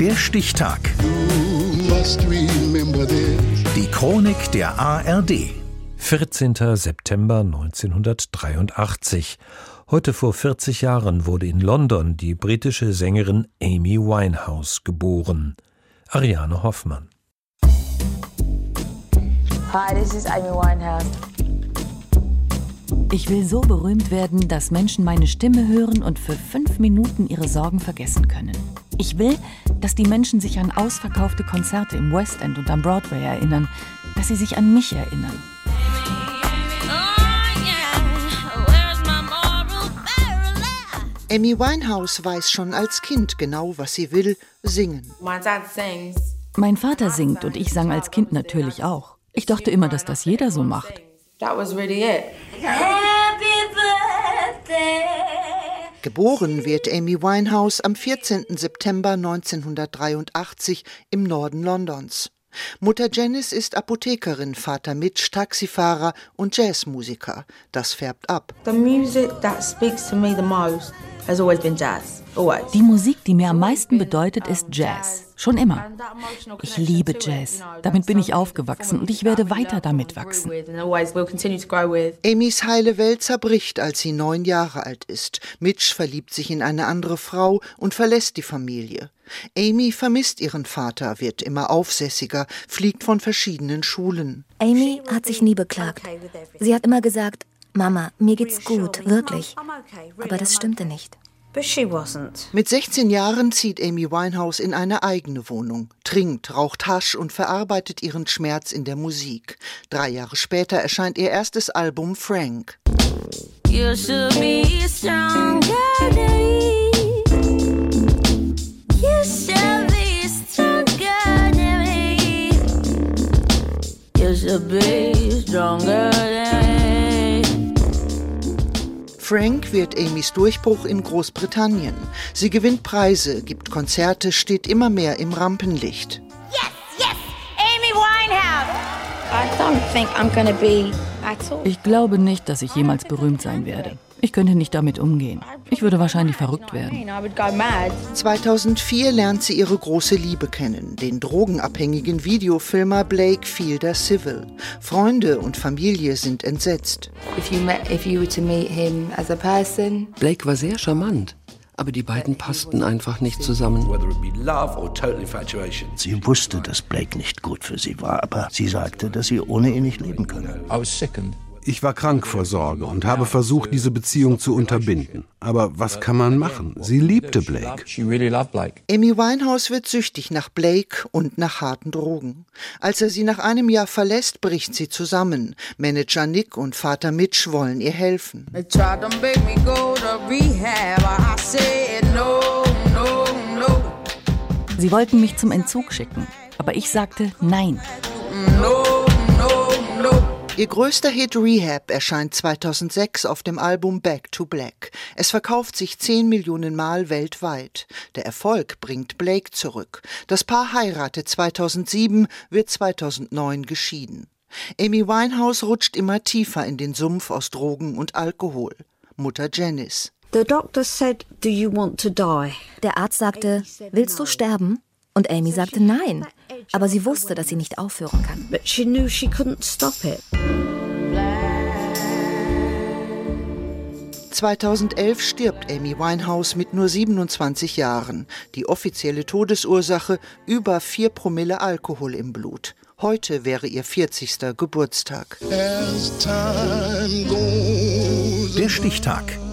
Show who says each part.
Speaker 1: Der Stichtag. Die Chronik der ARD.
Speaker 2: 14. September 1983. Heute vor 40 Jahren wurde in London die britische Sängerin Amy Winehouse geboren. Ariane Hoffmann.
Speaker 3: Hi, this is Amy Winehouse.
Speaker 4: Ich will so berühmt werden, dass Menschen meine Stimme hören und für fünf Minuten ihre Sorgen vergessen können. Ich will, dass die Menschen sich an ausverkaufte Konzerte im West End und am Broadway erinnern, dass sie sich an mich erinnern.
Speaker 5: Amy Winehouse weiß schon als Kind genau, was sie will, singen.
Speaker 4: Mein Vater singt und ich sang als Kind natürlich auch. Ich dachte immer, dass das jeder so macht.
Speaker 3: That was really it.
Speaker 5: Geboren wird Amy Winehouse am 14. September 1983 im Norden Londons. Mutter Janice ist Apothekerin, Vater Mitch Taxifahrer und Jazzmusiker. Das färbt ab.
Speaker 3: The music that speaks to me the most
Speaker 4: Die Musik, die mir am meisten bedeutet, ist Jazz. Schon immer. Ich liebe Jazz. Damit bin ich aufgewachsen und ich werde weiter damit wachsen.
Speaker 5: Amys heile Welt zerbricht, als sie neun Jahre alt ist. Mitch verliebt sich in eine andere Frau und verlässt die Familie. Amy vermisst ihren Vater, wird immer aufsässiger, fliegt von verschiedenen Schulen.
Speaker 6: Amy hat sich nie beklagt. Sie hat immer gesagt, Mama, mir geht's gut, wirklich. Aber das stimmte nicht.
Speaker 5: Mit 16 Jahren zieht Amy Winehouse in eine eigene Wohnung, trinkt, raucht Hasch und verarbeitet ihren Schmerz in der Musik. Drei Jahre später erscheint ihr erstes Album Frank.
Speaker 7: You should be stronger than me. You should be stronger than me. You should be stronger than me.
Speaker 5: Frank wird Amys Durchbruch in Großbritannien. Sie gewinnt Preise, gibt Konzerte, steht immer mehr im Rampenlicht.
Speaker 7: Yes, yes, Amy Winehouse.
Speaker 3: I don't think I'm gonna be at all.
Speaker 4: Ich glaube nicht, dass ich jemals berühmt sein werde. Ich könnte nicht damit umgehen. Ich würde wahrscheinlich verrückt werden.
Speaker 3: I would go mad.
Speaker 5: 2004 lernt sie ihre große Liebe kennen, den drogenabhängigen Videofilmer Blake Fielder Civil. Freunde und Familie sind entsetzt.
Speaker 3: If you met, if you were to meet him as a person,
Speaker 8: Blake war sehr charmant, aber die beiden passten einfach nicht zusammen.
Speaker 9: Sie wusste, dass Blake nicht gut für sie war, aber sie sagte, dass sie ohne ihn nicht leben könne.
Speaker 10: Ich war krank vor Sorge und habe versucht, diese Beziehung zu unterbinden. Aber was kann man machen? Sie liebte Blake.
Speaker 5: Amy Winehouse wird süchtig nach Blake und nach harten Drogen. Als er sie nach einem Jahr verlässt, bricht sie zusammen. Manager Nick und Vater Mitch wollen ihr helfen.
Speaker 3: they tried to make me go to rehab. I said
Speaker 4: Sie wollten mich zum Entzug schicken, aber ich sagte nein.
Speaker 3: no, no, no.
Speaker 5: Ihr größter Hit Rehab erscheint 2006 auf dem Album Back to Black. Es verkauft sich 10 Millionen Mal weltweit. Der Erfolg bringt Blake zurück. Das Paar heiratet 2007, wird 2009 geschieden. Amy Winehouse rutscht immer tiefer in den Sumpf aus Drogen und Alkohol. Mutter Janice.
Speaker 11: The doctor said, Do you want to die?
Speaker 6: Der Arzt sagte, willst du sterben? Und Amy sagte nein. Aber sie wusste, dass sie nicht aufhören kann.
Speaker 11: But she knew she couldn't stop it.
Speaker 5: 2011 stirbt Amy Winehouse mit nur 27 Jahren. Die offizielle Todesursache über 4 Promille Alkohol im Blut. Heute wäre ihr 40. Geburtstag.
Speaker 1: Der Stichtag.